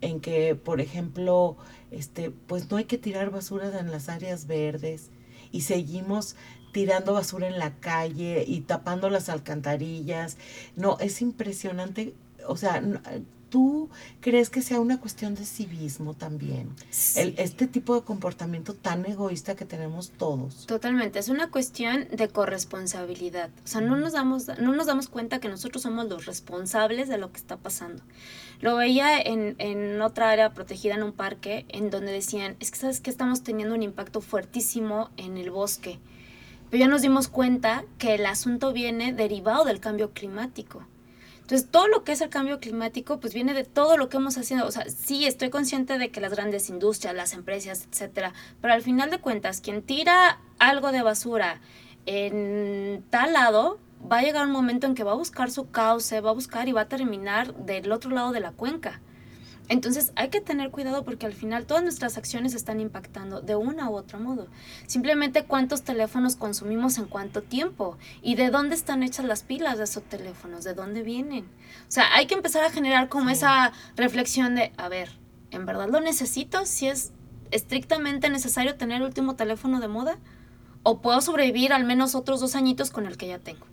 Speaker 1: en que, por ejemplo, este, pues no hay que tirar basuras en las áreas verdes y seguimos tirando basura en la calle y tapando las alcantarillas. No, es impresionante. O sea, ¿tú crees que sea una cuestión de civismo también? El, este tipo de comportamiento tan egoísta que tenemos todos.
Speaker 2: Totalmente, es una cuestión de corresponsabilidad. O sea, no nos damos, no nos damos cuenta que nosotros somos los responsables de lo que está pasando. Lo veía en, en otra área protegida en un parque, en donde decían, es que sabes que estamos teniendo un impacto fuertísimo en el bosque. Pero ya nos dimos cuenta que el asunto viene derivado del cambio climático. Entonces, todo lo que es el cambio climático, pues viene de todo lo que hemos haciendo. O sea, sí, estoy consciente de que las grandes industrias, las empresas, etcétera, pero al final de cuentas, quien tira algo de basura en tal lado, va a llegar un momento en que va a buscar su cauce, va a buscar y va a terminar del otro lado de la cuenca. Entonces hay que tener cuidado porque al final todas nuestras acciones están impactando de una u otro modo. Simplemente cuántos teléfonos consumimos en cuánto tiempo y de dónde están hechas las pilas de esos teléfonos, de dónde vienen. O sea, hay que empezar a generar como esa reflexión de, a ver, ¿en verdad lo necesito? Si es estrictamente necesario tener el último teléfono de moda o puedo sobrevivir al menos otros dos añitos con el que ya tengo.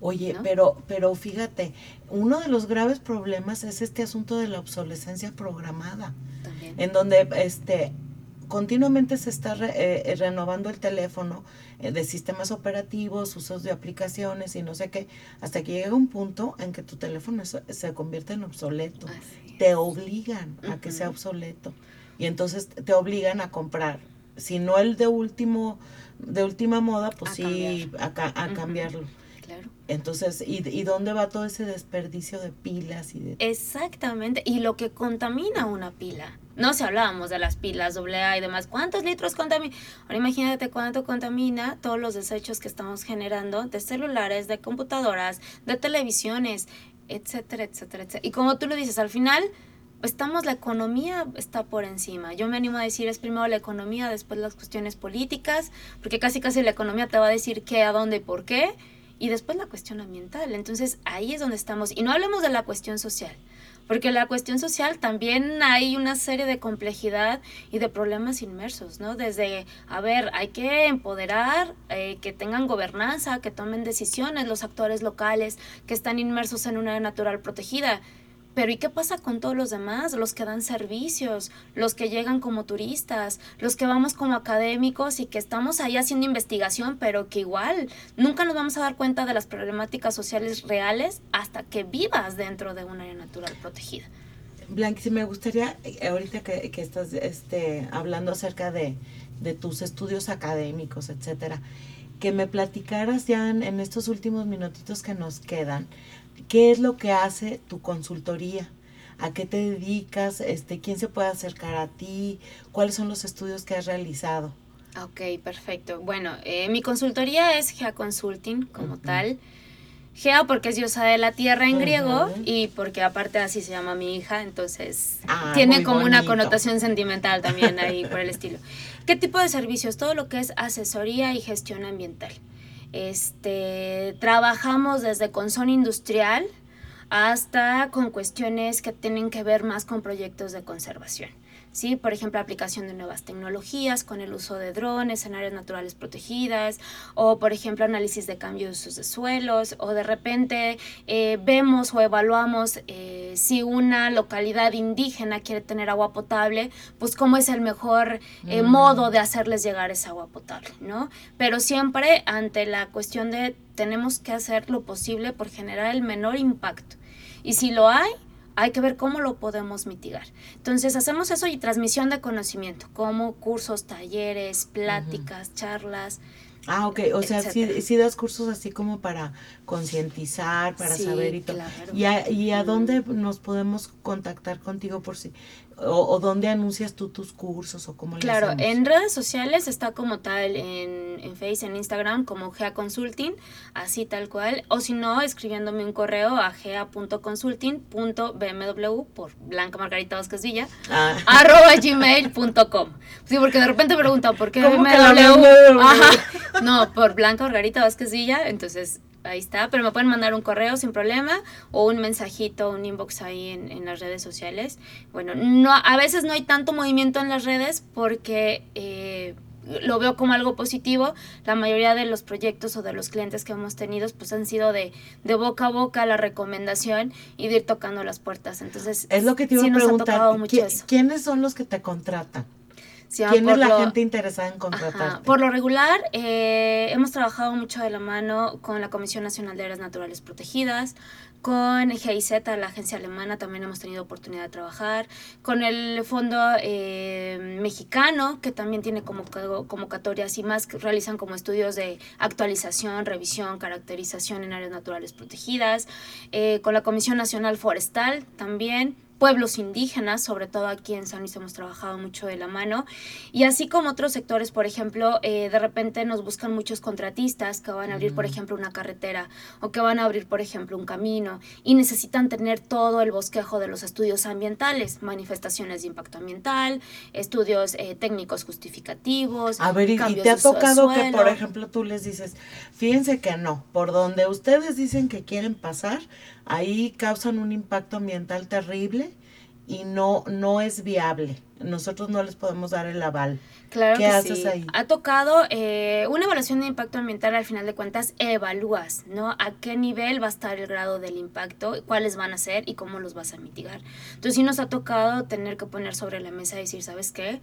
Speaker 1: Oye, pero, pero fíjate, uno de los graves problemas es este asunto de la obsolescencia programada,
Speaker 2: También.
Speaker 1: en donde este continuamente se está re- eh, renovando el teléfono eh, de sistemas operativos, usos de aplicaciones y no sé qué, hasta que llega un punto en que tu teléfono se, se convierte en obsoleto. Te obligan a que sea obsoleto y entonces te obligan a comprar, si no el de último de última moda, pues
Speaker 2: A
Speaker 1: sí,
Speaker 2: cambiar.
Speaker 1: a, ca- a cambiarlo.
Speaker 2: Claro.
Speaker 1: Entonces, ¿y, ¿y dónde va todo ese desperdicio de pilas y de...
Speaker 2: Exactamente, y lo que contamina una pila. No si hablábamos de las pilas AA y demás, ¿cuántos litros contamina? Ahora imagínate cuánto contamina todos los desechos que estamos generando de celulares, de computadoras, de televisiones, etcétera, etcétera, etcétera. Y como tú lo dices, al final estamos, la economía está por encima. Yo me animo a decir, es primero la economía, después las cuestiones políticas, porque casi casi la economía te va a decir qué, a dónde por qué, y después la cuestión ambiental. Entonces ahí es donde estamos. Y no hablemos de la cuestión social, porque la cuestión social también hay una serie de complejidad y de problemas inmersos, ¿no? Desde, a ver, hay que empoderar, eh, que tengan gobernanza, que tomen decisiones los actores locales que están inmersos en una natural protegida. Pero ¿y qué pasa con todos los demás? Los que dan servicios, los que llegan como turistas, los que vamos como académicos y que estamos ahí haciendo investigación, pero que igual nunca nos vamos a dar cuenta de las problemáticas sociales reales hasta que vivas dentro de un área natural protegida.
Speaker 1: Blanqui, sí me gustaría, eh, ahorita que, que estás este, hablando acerca de, de tus estudios académicos, etcétera, que me platicaras ya en estos últimos minutitos que nos quedan, ¿qué es lo que hace tu consultoría? ¿A qué te dedicas? Este, ¿Quién se puede acercar a ti? ¿Cuáles son los estudios que has realizado?
Speaker 2: Ok, perfecto. Bueno, eh, mi consultoría es GEA Consulting como tal. Gea porque es diosa de la tierra en griego y porque aparte así se llama mi hija, entonces
Speaker 1: Ah,
Speaker 2: tiene como una connotación sentimental también ahí por el estilo. ¿Qué tipo de servicios? Todo lo que es asesoría y gestión ambiental. Este, trabajamos desde con zona industrial hasta con cuestiones que tienen que ver más con proyectos de conservación. ¿Sí? Por ejemplo, aplicación de nuevas tecnologías con el uso de drones en áreas naturales protegidas, o por ejemplo, análisis de cambio de usos de suelos, o de repente eh, vemos o evaluamos eh, si una localidad indígena quiere tener agua potable, pues cómo es el mejor eh,
Speaker 1: Mm.
Speaker 2: modo de hacerles llegar esa agua potable, ¿no? Pero siempre ante la cuestión de tenemos que hacer lo posible por generar el menor impacto. Y si lo hay, hay que ver cómo lo podemos mitigar. Entonces hacemos eso y transmisión de conocimiento, como cursos, talleres, pláticas, charlas.
Speaker 1: Ah, ok, o sea, sí, das cursos así como para concientizar, para
Speaker 2: Sí,
Speaker 1: saber y todo.
Speaker 2: claro.
Speaker 1: ¿Y a, y a dónde nos podemos contactar contigo por si, o, o dónde anuncias tú tus cursos o cómo
Speaker 2: Claro, en redes sociales está como tal, en, en Face, en Instagram, como Gea Consulting, así tal cual, o si no, escribiéndome un correo a gea.consulting.bmw por Blanca Margarita Vázquez Villa,
Speaker 1: Ah.
Speaker 2: arroba gmail.com. Sí, porque de repente preguntan por qué
Speaker 1: ¿Cómo que la
Speaker 2: BMW?
Speaker 1: BMW?
Speaker 2: Ajá. No, por Blanca Margarita Vázquez Villa, entonces ahí está, pero me pueden mandar un correo sin problema o un mensajito, un inbox ahí en, en las redes sociales. Bueno, no, a veces no hay tanto movimiento en las redes porque eh, lo veo como algo positivo. La mayoría de los proyectos o de los clientes que hemos tenido pues han sido de, de boca a boca la recomendación y de ir tocando las puertas. Entonces,
Speaker 1: Es lo que te iba
Speaker 2: sí
Speaker 1: a
Speaker 2: nos ha
Speaker 1: preguntar.
Speaker 2: tocado mucho
Speaker 1: ¿qui-
Speaker 2: eso.
Speaker 1: ¿Quiénes son los que te contratan?
Speaker 2: Ah,
Speaker 1: ¿Quién es la
Speaker 2: lo-
Speaker 1: gente interesada en
Speaker 2: Ajá,
Speaker 1: contratarte?
Speaker 2: Por lo regular, eh, hemos trabajado mucho de la mano con la Comisión Nacional de Áreas Naturales Protegidas, Con GIZ, la agencia alemana, también hemos tenido oportunidad de trabajar. Con el Fondo eh, Mexicano, que también tiene como convocatorias y más que realizan como estudios de actualización, revisión, caracterización en áreas naturales protegidas. Eh, con la Comisión Nacional Forestal también pueblos indígenas, sobre todo aquí en San Luis hemos trabajado mucho de la mano, y así como otros sectores, por ejemplo, eh, de repente nos buscan muchos contratistas que van a abrir, por ejemplo, una carretera o que van a abrir, por ejemplo, un camino y necesitan tener todo el bosquejo de los estudios ambientales, manifestaciones de impacto ambiental, estudios eh, técnicos justificativos.
Speaker 1: A ver, y, te ha tocado que, por ejemplo, tú les dices, fíjense que no, por donde ustedes dicen que quieren pasar, ahí causan un impacto ambiental terrible y no, no es viable. Nosotros no les podemos dar el aval.
Speaker 2: Claro ¿Qué haces ahí? Ha tocado eh, una evaluación de impacto ambiental, al final de cuentas, evalúas, ¿no? A qué nivel va a estar el grado del impacto, cuáles van a ser y cómo los vas a mitigar. Entonces sí nos ha tocado tener que poner sobre la mesa y decir, ¿sabes qué?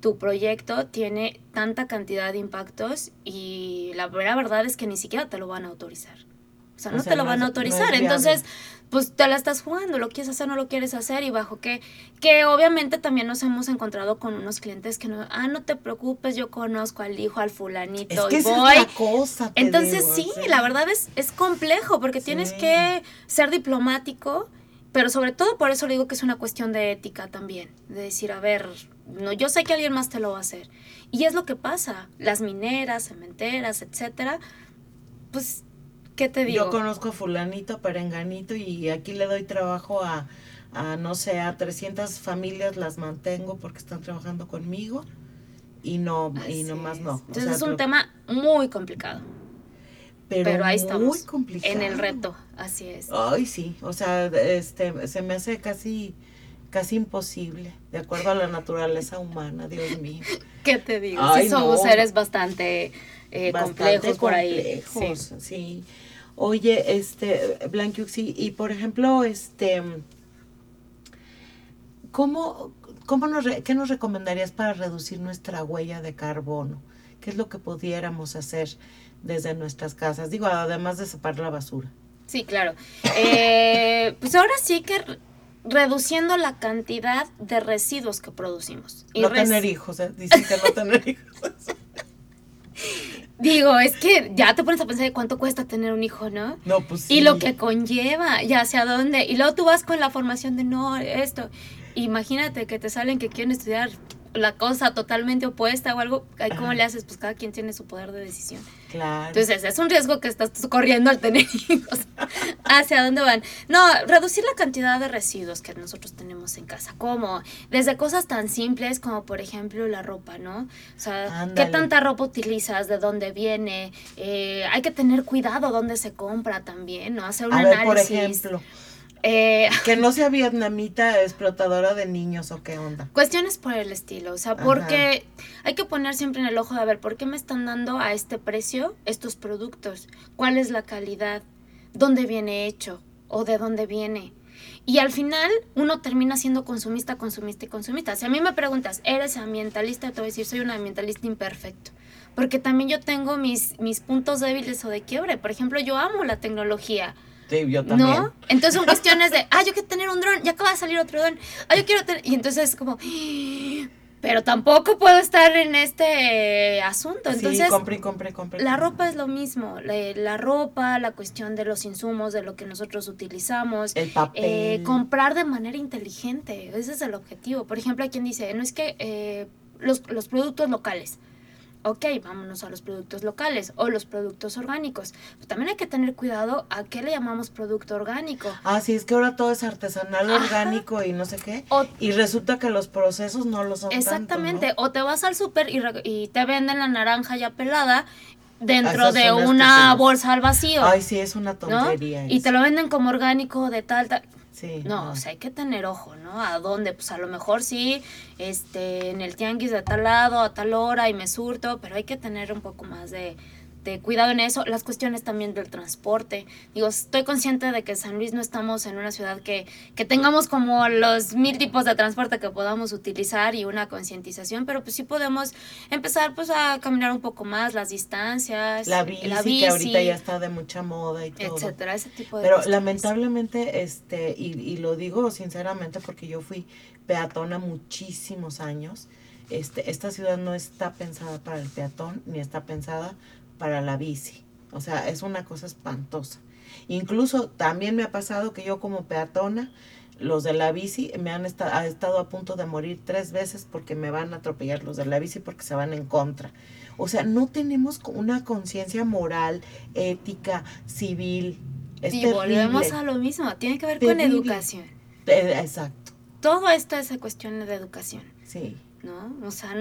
Speaker 2: tu proyecto tiene tanta cantidad de impactos y la verdad es que ni siquiera te lo van a autorizar. O sea, no te lo van a autorizar. Entonces, pues te la estás jugando, lo quieres hacer, no lo quieres hacer y bajo que, que obviamente también nos hemos encontrado con unos clientes que no, ah, no te preocupes, yo conozco al hijo, al fulanito
Speaker 1: y
Speaker 2: voy.
Speaker 1: cosa,
Speaker 2: Entonces sí, la verdad es, es complejo porque tienes que ser diplomático, pero sobre todo por eso le digo que es una cuestión de ética también, de decir, a ver, no, yo sé que alguien más te lo va a hacer. Y es lo que pasa, las mineras, cementeras, etcétera, pues ¿Qué te digo?
Speaker 1: Yo conozco a fulanito, perenganito y aquí le doy trabajo a, no sé, a 300 familias las mantengo porque están trabajando conmigo y no, y nomás no.
Speaker 2: Entonces es un tema muy complicado. Pero, ahí estamos. Muy complicado. En el reto, así es.
Speaker 1: Ay, sí, o sea, este, se me hace casi casi imposible, de acuerdo a la naturaleza humana, Dios mío.
Speaker 2: ¿Qué te digo? sí somos seres bastante, eh, complejos por ahí. Sí.
Speaker 1: sí. Oye, este, Blanquiuxi, y por ejemplo, este, ¿cómo, cómo nos, ¿qué nos recomendarías para reducir nuestra huella de carbono? ¿Qué es lo que pudiéramos hacer desde nuestras casas? Digo, además de separar la basura.
Speaker 2: Sí, claro. Eh, pues ahora sí que reduciendo la cantidad de residuos que producimos.
Speaker 1: Y no tener hijos, ¿eh? dicen que no tener hijos.
Speaker 2: Digo, es que ya te pones a pensar de cuánto cuesta tener un hijo, ¿no?
Speaker 1: No, pues sí.
Speaker 2: Y lo que conlleva, ya hacia dónde. Y luego tú vas con la formación de no, esto. Imagínate que te salen que quieren estudiar la cosa totalmente opuesta o algo, ¿cómo le haces? Pues cada quien tiene su poder de decisión.
Speaker 1: Claro.
Speaker 2: Entonces, es un riesgo que estás corriendo al tener hijos. ¿Hacia dónde van? No, reducir la cantidad de residuos que nosotros tenemos en casa. ¿Cómo? Desde cosas tan simples como, por ejemplo, la ropa, ¿no? O sea, ¿qué tanta ropa utilizas? ¿De dónde viene? Eh, hay que tener cuidado dónde se compra también, ¿no? Hacer un análisis. por ejemplo
Speaker 1: eh, que no sea vietnamita explotadora de niños o qué onda.
Speaker 2: Cuestiones por el estilo, o sea, porque hay que poner siempre en el ojo de a ver, ¿por qué me están dando a este precio estos productos? ¿Cuál es la calidad? ¿Dónde viene hecho? ¿O de dónde viene? Y al final uno termina siendo consumista, consumista y consumista. Si a mí me preguntas, ¿eres ambientalista? Te voy a decir, soy un ambientalista imperfecto. Porque también yo tengo mis, mis puntos débiles o de quiebre. Por ejemplo, yo amo la tecnología
Speaker 1: Sí, yo también. ¿No?
Speaker 2: Entonces son cuestiones de, ah, yo quiero tener un dron, ya acaba de salir otro dron, ah, yo quiero tener... Y entonces es como, pero tampoco puedo estar en este asunto. Entonces,
Speaker 1: sí, compre, compre, compre.
Speaker 2: La ropa es lo mismo. La, ropa, la cuestión de los insumos, de lo que nosotros utilizamos.
Speaker 1: El papel.
Speaker 2: Eh, comprar de manera inteligente. Ese es el objetivo. Por ejemplo, hay quien dice, no es que eh, los, los productos locales ok, vámonos a los productos locales o los productos orgánicos. también hay que tener cuidado a qué le llamamos producto orgánico.
Speaker 1: Ah, sí, es que ahora todo es artesanal, orgánico y no sé qué. y resulta que los procesos no lo son.
Speaker 2: Exactamente, o te vas al súper y, te venden la naranja ya pelada dentro de una bolsa al vacío.
Speaker 1: Ay, sí, es una tontería.
Speaker 2: Y te lo venden como orgánico de tal, tal no, o sea, hay que tener ojo, ¿no? ¿A dónde? Pues a lo mejor sí, este, en el tianguis de tal lado, a tal hora y me surto, pero hay que tener un poco más de, de cuidado en eso, las cuestiones también del transporte. Digo, estoy consciente de que San Luis no estamos en una ciudad que, que tengamos como los mil tipos de transporte que podamos utilizar y una concientización, pero pues sí podemos empezar pues a caminar un poco más las distancias.
Speaker 1: La bici, que ahorita ya está de mucha moda y todo.
Speaker 2: Etcétera, ese tipo de
Speaker 1: Pero
Speaker 2: cuestiones.
Speaker 1: lamentablemente, este, y, y lo digo sinceramente porque yo fui peatona muchísimos años, este, esta ciudad no está pensada para el peatón ni está pensada para la bici. O sea, es una cosa espantosa. Incluso también me ha pasado que yo como peatona, los de la bici me han esta- ha estado a punto de morir tres veces porque me van a atropellar los de la bici porque se van en contra. O sea, no tenemos una conciencia moral, ética, civil. Es terrible.
Speaker 2: volvemos a lo mismo, tiene que ver con educación.
Speaker 1: Eh, exacto,
Speaker 2: Todo esto es cuestión de educación.
Speaker 1: sí.
Speaker 2: ¿no? O sea,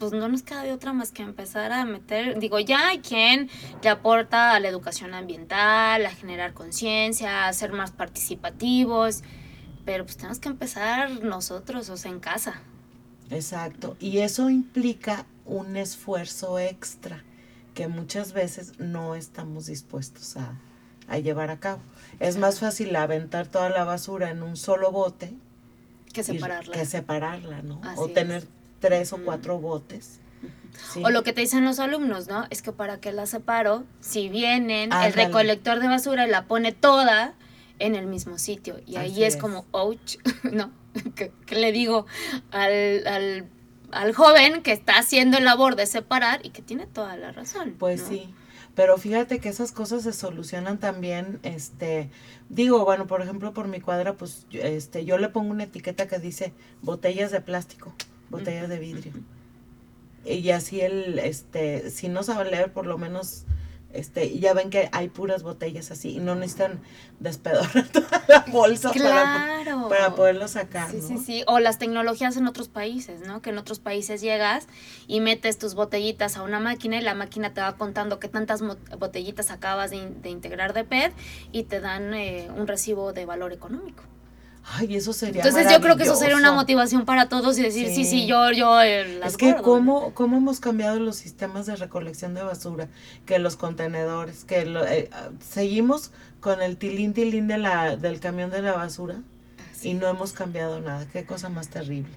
Speaker 2: pues no nos queda de otra más que empezar a meter, digo, ya hay quien le aporta a la educación ambiental, a generar conciencia, a ser más participativos, pero pues tenemos que empezar nosotros, o sea, en casa.
Speaker 1: Exacto. Y eso implica un esfuerzo extra que muchas veces no estamos dispuestos a, a llevar a cabo. Es más fácil aventar toda la basura en un solo bote
Speaker 2: Que
Speaker 1: y-
Speaker 2: separarla.
Speaker 1: que separarla, ¿no?
Speaker 2: Así
Speaker 1: o
Speaker 2: es.
Speaker 1: Tres o cuatro botes. Sí.
Speaker 2: O lo que te dicen los alumnos, ¿no? Es que para que la separo, si vienen, el recolector de basura y la pone toda en el mismo sitio. Y ahí es,
Speaker 1: es.
Speaker 2: como, ouch, ¿no? ¿Qué, qué le digo al, al, al joven que está haciendo el labor de separar y que tiene toda la razón?
Speaker 1: Pues
Speaker 2: ¿no?
Speaker 1: sí, pero fíjate que esas cosas se solucionan también, este, digo, bueno, por ejemplo, por mi cuadra, pues, este, yo le pongo una etiqueta que dice botellas de plástico, botellas de vidrio. Y así el, este, si no sabe leer, por lo menos, este, ya ven que hay puras botellas así y no necesitan despedorrar toda la bolsa para,
Speaker 2: Claro.
Speaker 1: para poderlo sacar,
Speaker 2: Sí,
Speaker 1: ¿no?
Speaker 2: sí, sí. O las tecnologías en otros países, ¿no? Que en otros países llegas y metes tus botellitas a una máquina y la máquina te va contando qué tantas botellitas acabas de, de integrar de PET y te dan eh, un recibo de valor económico.
Speaker 1: Ay, eso sería
Speaker 2: Entonces yo creo que eso sería una motivación para todos y decir, sí, sí,
Speaker 1: Sí.
Speaker 2: yo, yo, eh,
Speaker 1: Es que cómo, cómo hemos cambiado los sistemas de recolección de basura, que los contenedores, que lo- eh, seguimos con el tilín tilín de la, del camión de la basura
Speaker 2: Así
Speaker 1: y no hemos cambiado nada. Qué cosa más terrible.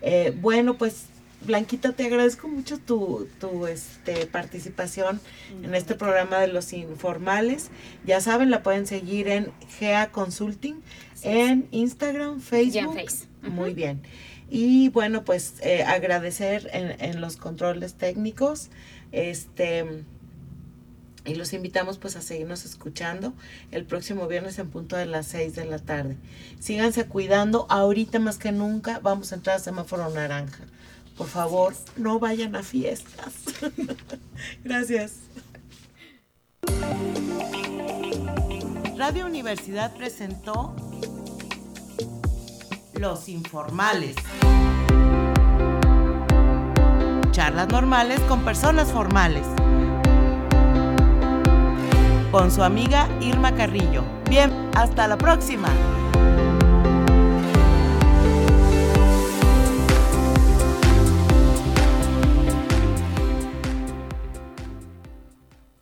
Speaker 1: Eh, bueno, pues Blanquita, te agradezco mucho tu, tu este, participación en este programa de los informales. Ya saben, la pueden seguir en GEA Consulting, en Instagram, Facebook.
Speaker 2: Y en Face.
Speaker 1: Muy bien. Y bueno, pues eh, agradecer en, en los controles técnicos. Este y los invitamos pues a seguirnos escuchando el próximo viernes en punto de las 6 de la tarde. Síganse cuidando, ahorita más que nunca vamos a entrar a semáforo naranja. Por favor, no vayan a fiestas. Gracias. Radio Universidad presentó Los Informales. Charlas normales con personas formales. Con su amiga Irma Carrillo. Bien, hasta la próxima.